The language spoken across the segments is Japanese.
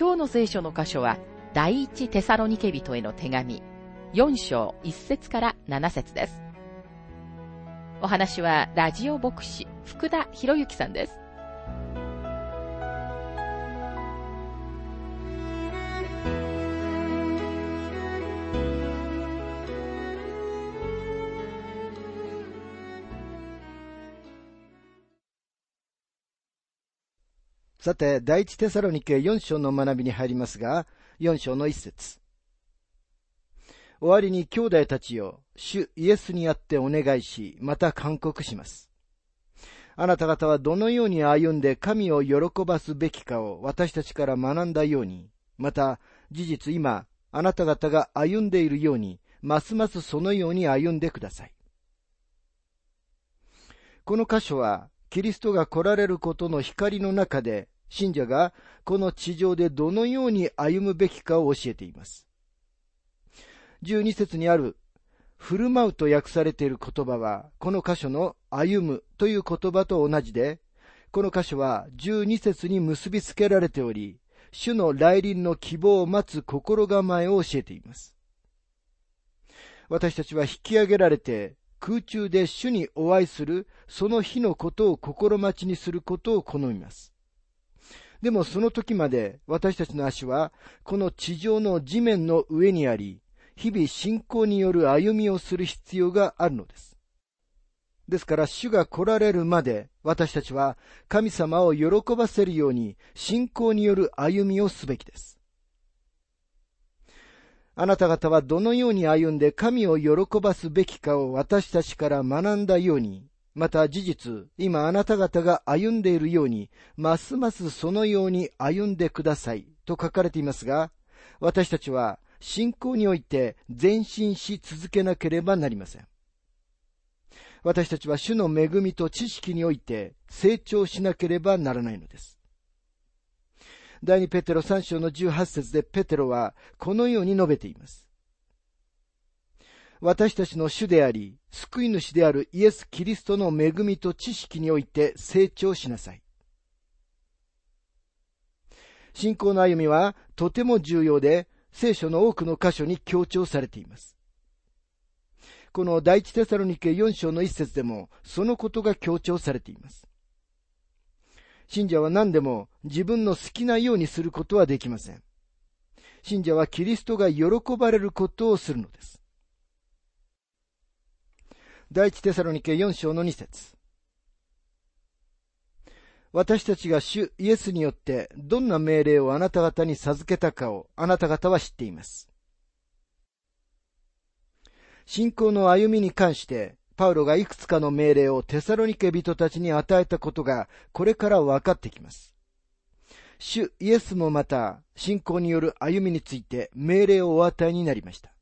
今日の聖書の箇所は、第一テサロニケ人への手紙、4章1節から7節です。お話は、ラジオ牧師、福田博之さんです。さて、第一テサロニケ4章の学びに入りますが、4章の一節。終わりに兄弟たちよ、主イエスにあってお願いし、また勧告します。あなた方はどのように歩んで神を喜ばすべきかを私たちから学んだように、また事実今、あなた方が歩んでいるように、ますますそのように歩んでください。この箇所は、キリストが来られることの光の中で、信者がこの地上でどのように歩むべきかを教えています。12節にある、振る舞うと訳されている言葉は、この箇所の歩むという言葉と同じで、この箇所は12節に結びつけられており、主の来臨の希望を待つ心構えを教えています。私たちは引き上げられて空中で主にお会いするその日のことを心待ちにすることを好みます。でもその時まで私たちの足はこの地上の地面の上にあり、日々信仰による歩みをする必要があるのです。ですから主が来られるまで私たちは神様を喜ばせるように信仰による歩みをすべきです。あなた方はどのように歩んで神を喜ばすべきかを私たちから学んだように、また事実、今あなた方が歩んでいるように、ますますそのように歩んでくださいと書かれていますが、私たちは信仰において前進し続けなければなりません。私たちは主の恵みと知識において成長しなければならないのです。第二ペテロ3章の18節でペテロはこのように述べています。私たちの主であり、救い主であるイエス・キリストの恵みと知識において成長しなさい。信仰の歩みはとても重要で、聖書の多くの箇所に強調されています。この第一テサロニケ4章の一節でも、そのことが強調されています。信者は何でも自分の好きなようにすることはできません。信者はキリストが喜ばれることをするのです。第一テサロニケ4章の2節私たちが主イエスによってどんな命令をあなた方に授けたかをあなた方は知っています。信仰の歩みに関してパウロがいくつかの命令をテサロニケ人たちに与えたことが、これから分かってきます。主イエスもまた、信仰による歩みについて命令をお与えになりました。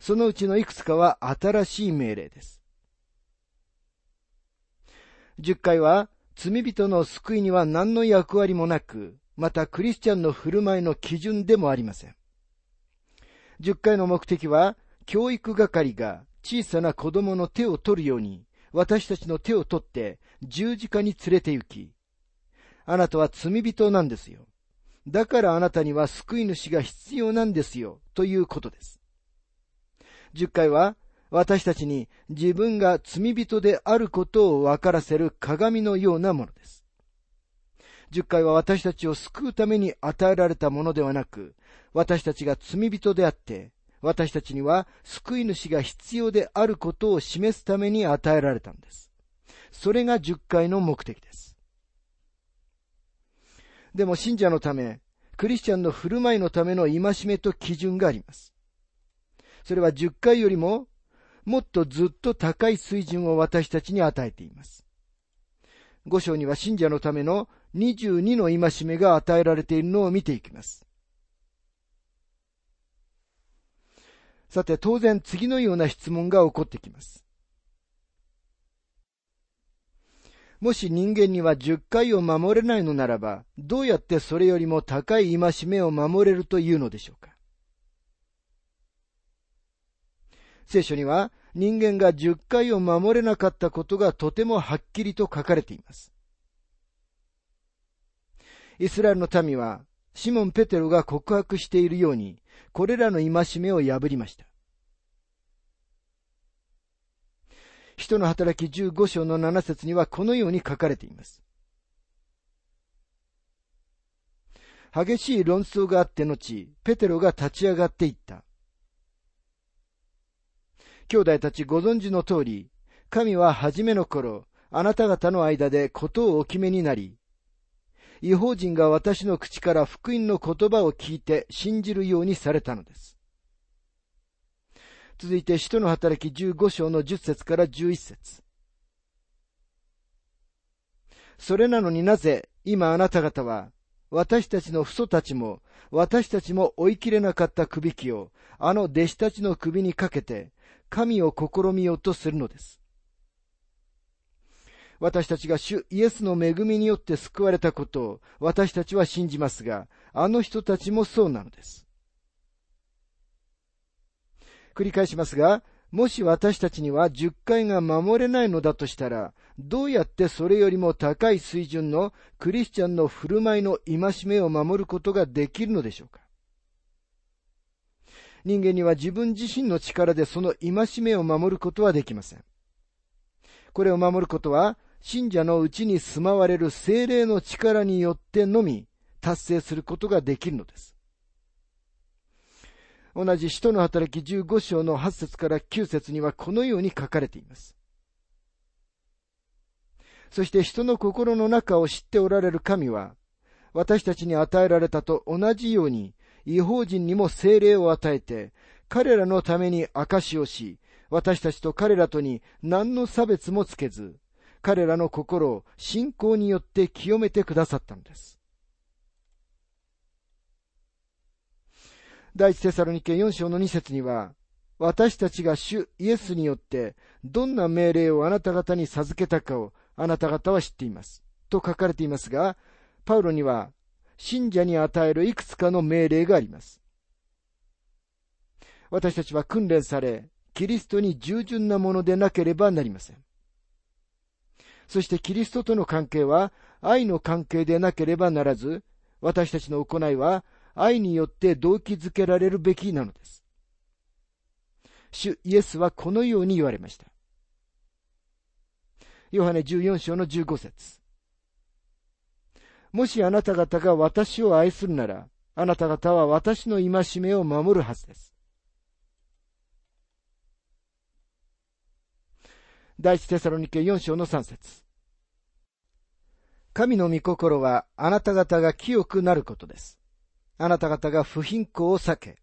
そのうちのいくつかは新しい命令です。十回は、罪人の救いには何の役割もなく、またクリスチャンの振る舞いの基準でもありません。十回の目的は、教育係が小さな子供の手を取るように、私たちの手を取って十字架に連れて行き、あなたは罪人なんですよ。だからあなたには救い主が必要なんですよ、ということです。十回は、私たちに自分が罪人であることを分からせる鏡のようなものです。十回は私たちを救うために与えられたものではなく、私たちが罪人であって、私たちには救い主が必要であることを示すために与えられたんです。それが十回の目的です。でも信者のため、クリスチャンの振る舞いのための戒めと基準があります。それは十回よりももっとずっと高い水準を私たちに与えています。5章には信者のための22の戒めが与えられているのを見ていきます。さて、当然次のような質問が起こってきます。もし人間には10回を守れないのならば、どうやってそれよりも高い戒めを守れるというのでしょうか聖書には人間が10回を守れなかったことがとてもはっきりと書かれています。イスラエルの民は、シモン・ペテロが告白しているように、これらの戒めを破りました。人の働き15章の7節にはこのように書かれています。激しい論争があって後、ペテロが立ち上がっていった。兄弟たちご存知の通り、神は初めの頃、あなた方の間でことをお決めになり、違法人が私の口から福音の言葉を聞いて信じるようにされたのです。続いて、使徒の働き15章の10節から11節それなのになぜ今あなた方は私たちの父祖たちも私たちも追い切れなかったくびきをあの弟子たちの首にかけて神を試みようとするのです。私たちが主イエスの恵みによって救われたことを私たちは信じますが、あの人たちもそうなのです。繰り返しますが、もし私たちには10回が守れないのだとしたら、どうやってそれよりも高い水準のクリスチャンの振る舞いの戒めを守ることができるのでしょうか人間には自分自身の力でその戒めを守ることはできません。これを守ることは、信者のうちに住まわれる精霊の力によってのみ達成することができるのです。同じ使徒の働き15章の8節から9節にはこのように書かれています。そして人の心の中を知っておられる神は、私たちに与えられたと同じように、違法人にも精霊を与えて、彼らのために証しをし、私たちと彼らとに何の差別もつけず、彼らの心を信仰によって清めてくださったのです。第一テサロニケ4章の2節には、私たちが主イエスによってどんな命令をあなた方に授けたかをあなた方は知っています。と書かれていますが、パウロには信者に与えるいくつかの命令があります。私たちは訓練され、キリストに従順なものでなければなりません。そしてキリストとの関係は愛の関係でなければならず、私たちの行いは愛によって動機づけられるべきなのです。主イエスはこのように言われました。ヨハネ14章の15節もしあなた方が私を愛するなら、あなた方は私の戒めを守るはずです。第一テサロニケ4章の3節神の御心はあなた方が清くなることです。あなた方が不貧困を避け、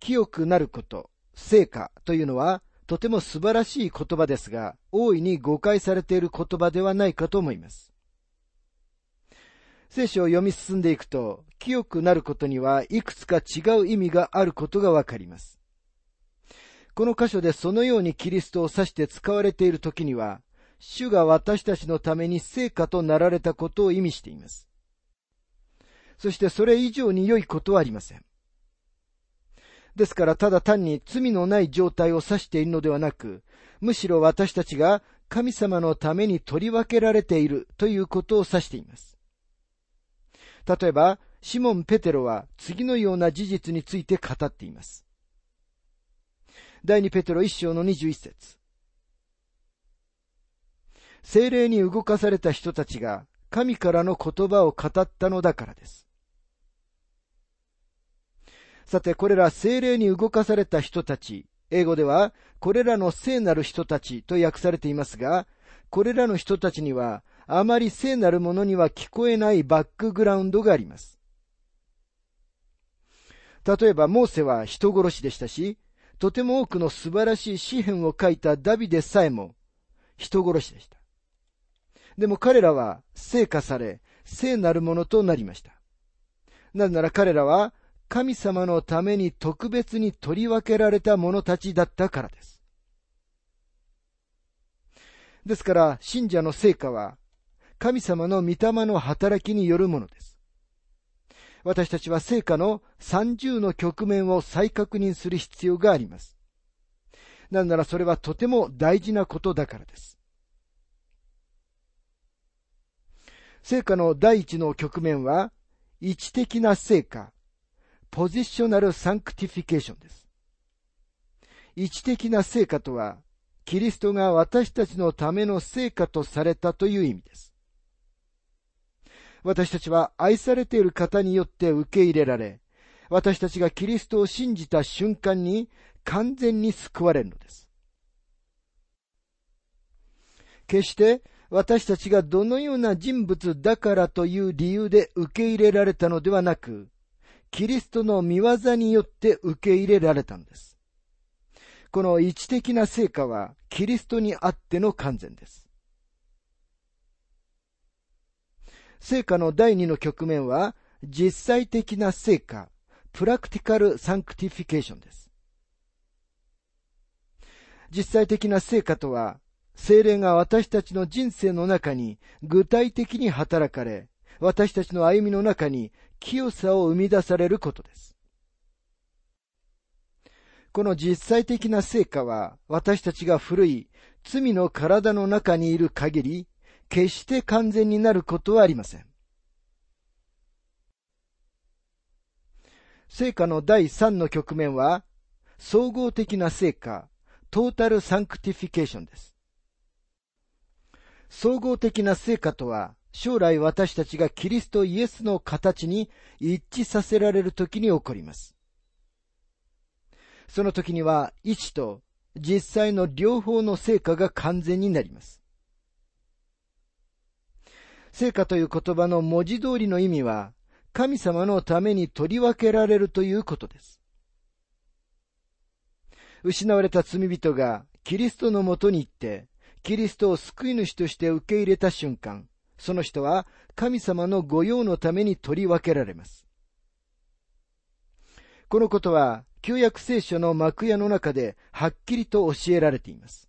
清くなること、成果というのは、とても素晴らしい言葉ですが、大いに誤解されている言葉ではないかと思います。聖書を読み進んでいくと、清くなることにはいくつか違う意味があることがわかります。この箇所でそのようにキリストを指して使われている時には、主が私たちのために成果となられたことを意味しています。そしてそれ以上に良いことはありません。ですからただ単に罪のない状態を指しているのではなく、むしろ私たちが神様のために取り分けられているということを指しています。例えば、シモン・ペテロは次のような事実について語っています。第二ペテロ一章の二十一節精霊に動かされた人たちが神からの言葉を語ったのだからです。さて、これら精霊に動かされた人たち、英語では、これらの聖なる人たちと訳されていますが、これらの人たちには、あまり聖なるものには聞こえないバックグラウンドがあります。例えば、モーセは人殺しでしたし、とても多くの素晴らしい詩篇を書いたダビデさえも人殺しでした。でも彼らは聖化され、聖なるものとなりました。なぜなら彼らは神様のために特別に取り分けられた者たちだったからです。ですから、信者の成果は、神様の御霊の働きによるものです。私たちは聖化の三重の局面を再確認する必要があります。なぜならそれはとても大事なことだからです。聖化の第一の局面は、位置的な聖化、positional sanctification です。位置的な聖化とは、キリストが私たちのための聖化とされたという意味です。私たちは愛されている方によって受け入れられ、私たちがキリストを信じた瞬間に完全に救われるのです。決して私たちがどのような人物だからという理由で受け入れられたのではなく、キリストの見業によって受け入れられたのです。この位置的な成果はキリストにあっての完全です。聖化の第二の局面は実際的な聖化、practical sanctification です。実際的な聖化とは、聖霊が私たちの人生の中に具体的に働かれ、私たちの歩みの中に清さを生み出されることです。この実際的な聖化は、私たちが古い罪の体の中にいる限り、決して完全になることはありません。聖化の第三の局面は、総合的な聖化、total sanctification です。総合的な聖化とは、将来私たちがキリストイエスの形に一致させられる時に起こります。その時には、位置と実際の両方の成果が完全になります。成果という言葉の文字通りの意味は、神様のために取り分けられるということです。失われた罪人がキリストのもとに行って、キリストを救い主として受け入れた瞬間、その人は神様の御用のために取り分けられます。このことは、旧約聖書の幕屋の中ではっきりと教えられています。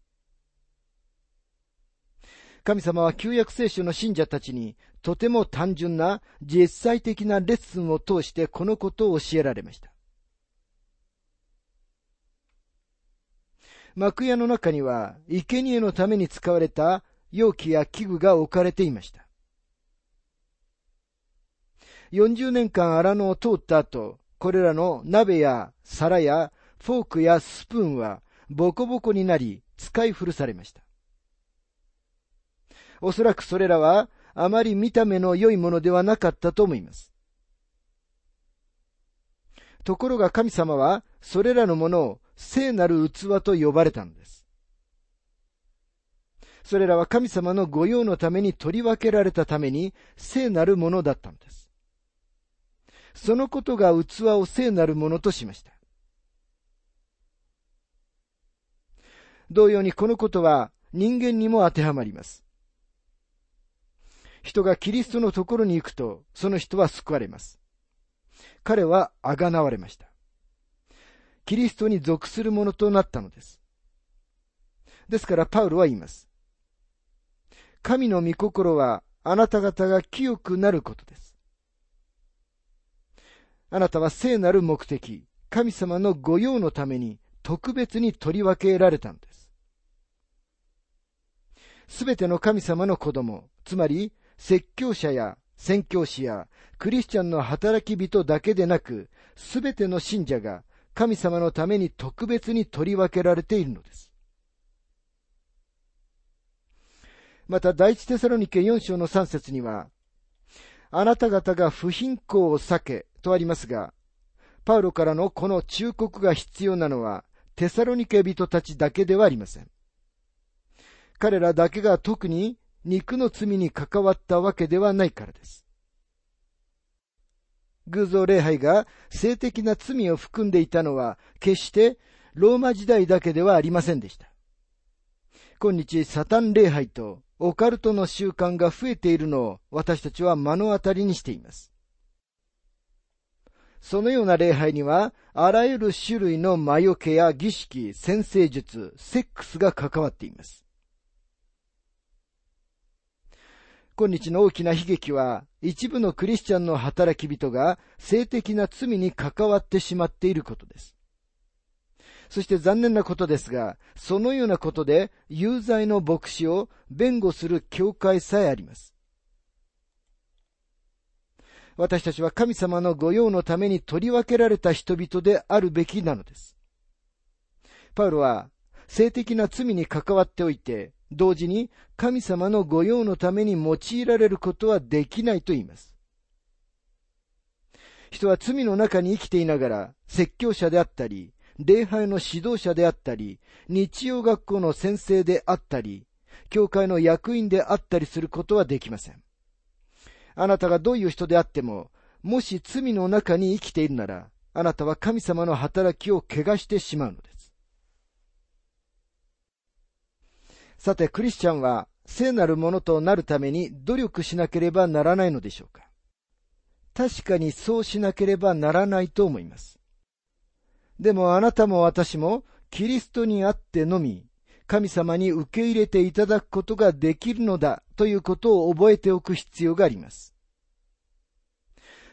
神様は旧約聖書の信者たちにとても単純な実際的なレッスンを通してこのことを教えられました。幕屋の中には生贄のために使われた容器や器具が置かれていました。40年間荒野を通った後、これらの鍋や皿やフォークやスプーンはボコボコになり使い古されました。おそらくそれらはあまり見た目の良いものではなかったと思います。ところが神様はそれらのものを聖なる器と呼ばれたのです。それらは神様の御用のために取り分けられたために聖なるものだったのです。そのことが器を聖なるものとしました。同様にこのことは人間にも当てはまります。人がキリストのところに行くと、その人は救われます。彼はあがなわれました。キリストに属するものとなったのです。ですからパウロは言います。神の御心はあなた方が清くなることです。あなたは聖なる目的、神様の御用のために特別に取り分けられたのです。すべての神様の子供、つまり説教者や宣教師やクリスチャンの働き人だけでなく、すべての信者が神様のために特別に取り分けられているのです。また、第一テサロニケ4章の3節には、あなた方が不貧困を避けとありますが、パウロからのこの忠告が必要なのは、テサロニケ人たちだけではありません。彼らだけが特に肉の罪に関わったわけではないからです。偶像礼拝が性的な罪を含んでいたのは、決してローマ時代だけではありませんでした。今日、サタン礼拝とオカルトの習慣が増えているのを私たちは目の当たりにしています。そのような礼拝には、あらゆる種類の魔除けや儀式、先生術、セックスが関わっています。今日の大きな悲劇は、一部のクリスチャンの働き人が性的な罪に関わってしまっていることです。そして残念なことですが、そのようなことで有罪の牧師を弁護する教会さえあります。私たちは神様の御用のために取り分けられた人々であるべきなのです。パウロは性的な罪に関わっておいて、同時に神様の御用のために用いられることはできないと言います。人は罪の中に生きていながら説教者であったり、礼拝の指導者であったり、日曜学校の先生であったり、教会の役員であったりすることはできません。あなたがどういう人であっても、もし罪の中に生きているなら、あなたは神様の働きを汚してしまうのです。さて、クリスチャンは聖なるものとなるために努力しなければならないのでしょうか確かにそうしなければならないと思います。でもあなたも私もキリストにあってのみ、神様に受け入れていただくことができるのだということを覚えておく必要があります。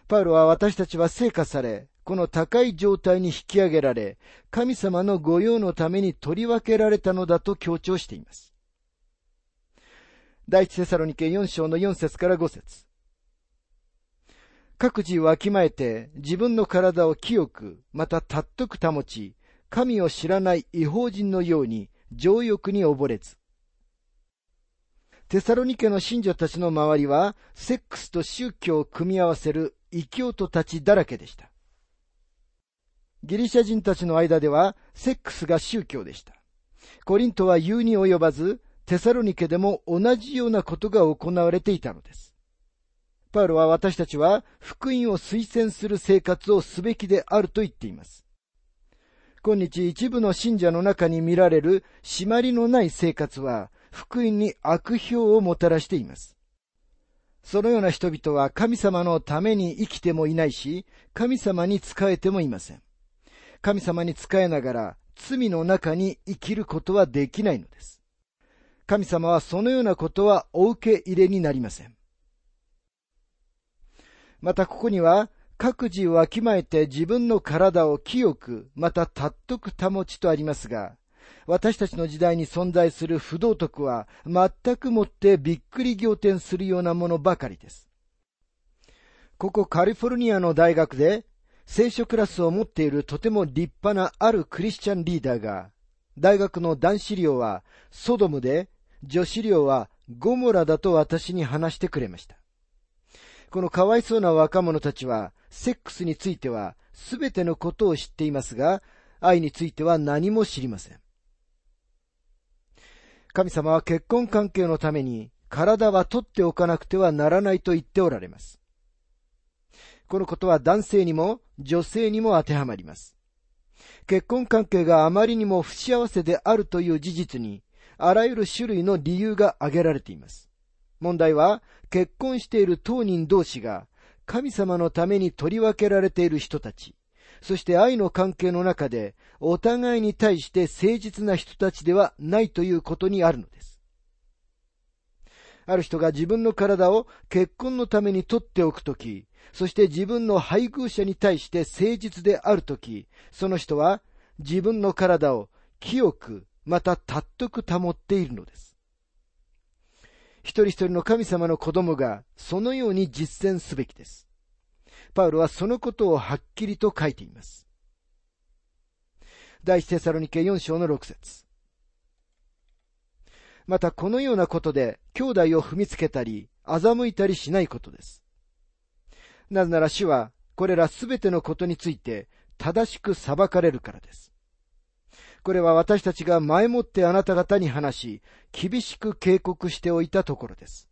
パウロは私たちは成果され、この高い状態に引き上げられ、神様の御用のために取り分けられたのだと強調しています。第一セサロニケ4章の4節から5節各自わきまえて自分の体を清く、また尊く保ち、神を知らない違法人のように情欲に溺れず。テサロニケの信者たちの周りは、セックスと宗教を組み合わせる異教徒たちだらけでした。ギリシャ人たちの間では、セックスが宗教でした。コリントは言うに及ばず、テサロニケでも同じようなことが行われていたのです。パウロは私たちは福音を推薦する生活をすべきであると言っています。今日一部の信者の中に見られる締まりのない生活は、福音に悪評をもたらしています。そのような人々は神様のために生きてもいないし、神様に仕えてもいません。神様に仕えながら罪の中に生きることはできないのです。神様はそのようなことはお受け入れになりません。またここには、各自わきまえて自分の体を清く、また尊く保ちとありますが、私たちの時代に存在する不道徳は全くもってびっくり仰天するようなものばかりです。ここカリフォルニアの大学で聖書クラスを持っているとても立派なあるクリスチャンリーダーが、大学の男子寮はソドムで、女子寮はゴモラだと私に話してくれました。このかわいそうな若者たちは、セックスについてはすべてのことを知っていますが、愛については何も知りません。神様は結婚関係のために体は取っておかなくてはならないと言っておられます。このことは男性にも女性にも当てはまります。結婚関係があまりにも不幸せであるという事実に、あらゆる種類の理由が挙げられています。問題は、結婚している当人同士が、神様のために取り分けられている人たち、そして愛の関係の中で、お互いに対して誠実な人たちではないということにあるのです。ある人が自分の体を結婚のために取っておくとき、そして自分の配偶者に対して誠実であるとき、その人は自分の体を清く、また尊く保っているのです。一人一人の神様の子供がそのように実践すべきです。パウロはそのことをはっきりと書いています。第一テサロニケ4章の6節またこのようなことで兄弟を踏みつけたり、欺いたりしないことです。なぜなら主はこれらすべてのことについて正しく裁かれるからです。これは私たちが前もってあなた方に話し、厳しく警告しておいたところです。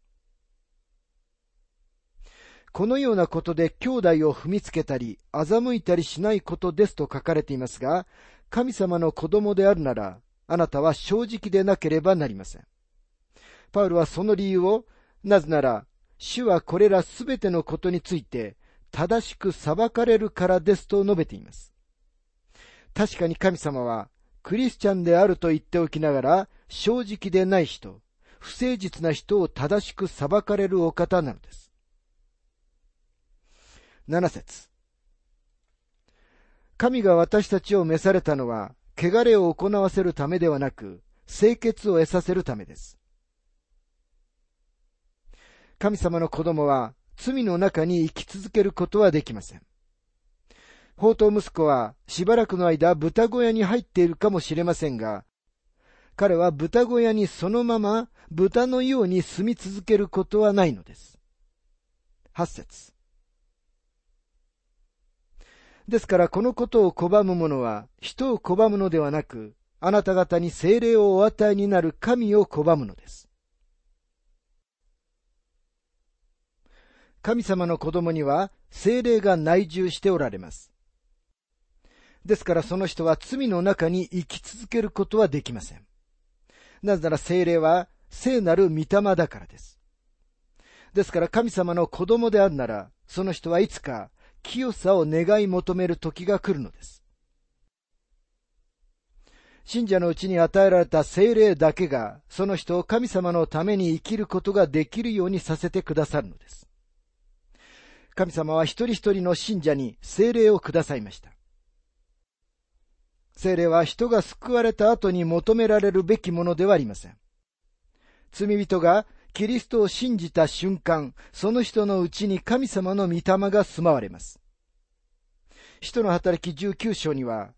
このようなことで兄弟を踏みつけたり、欺いたりしないことですと書かれていますが、神様の子供であるなら、あなたは正直でなければなりません。パウルはその理由を、なぜなら、主はこれらすべてのことについて正しく裁かれるからですと述べています。確かに神様はクリスチャンであると言っておきながら正直でない人、不誠実な人を正しく裁かれるお方なのです。7節神が私たちを召されたのは、汚れを行わせるためではなく、清潔を得させるためです。神様の子供は罪の中に生き続けることはできません。宝刀息子はしばらくの間豚小屋に入っているかもしれませんが、彼は豚小屋にそのまま豚のように住み続けることはないのです。八節ですからこのことを拒む者は人を拒むのではなく、あなた方に精霊をお与えになる神を拒むのです。神様の子供には精霊が内住しておられます。ですからその人は罪の中に生き続けることはできません。なぜなら精霊は聖なる御霊だからです。ですから神様の子供であるなら、その人はいつか清さを願い求める時が来るのです。信者のうちに与えられた精霊だけが、その人を神様のために生きることができるようにさせてくださるのです。神様は一人一人の信者に精霊をくださいました。精霊は人が救われた後に求められるべきものではありません。罪人がキリストを信じた瞬間、その人のうちに神様の御霊が住まわれます。人の働き19章には、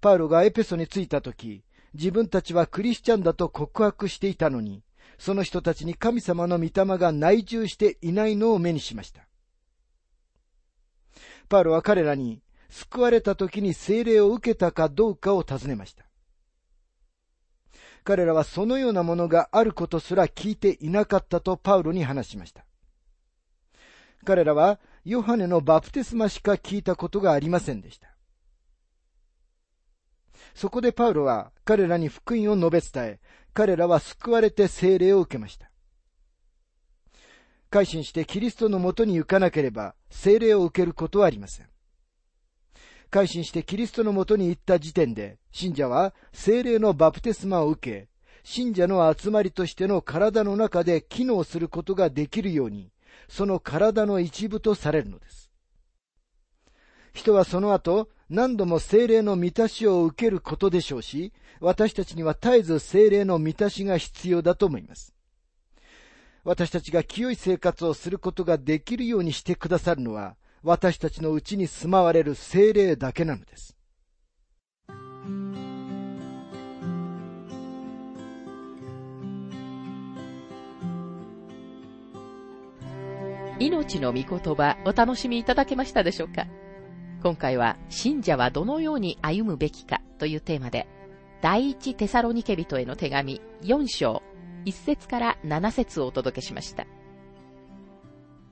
パウロがエペソに着いた時、自分たちはクリスチャンだと告白していたのに、その人たちに神様の御霊が内住していないのを目にしました。パウロは彼らに救われた時に精霊を受けたかどうかを尋ねました。彼らはそのようなものがあることすら聞いていなかったとパウロに話しました。彼らはヨハネのバプテスマしか聞いたことがありませんでした。そこでパウロは彼らに福音を述べ伝え、彼らは救われて精霊を受けました。改心してキリストのもとに行かなければ精霊を受けることはありません。改心してキリストのもとに行った時点で、信者は精霊のバプテスマを受け、信者の集まりとしての体の中で機能することができるように、その体の一部とされるのです。人はその後、何度も精霊の満たしを受けることでしょうし、私たちには絶えず精霊の満たしが必要だと思います。私たちが清い生活をすることができるようにしてくださるのは、私たちのうちに住まわれる精霊だけなのです。命の御言葉お楽しみいただけましたでしょうか？今回は信者はどのように歩むべきかというテーマで第一テサロニケ人への手紙4章1節から7節をお届けしました。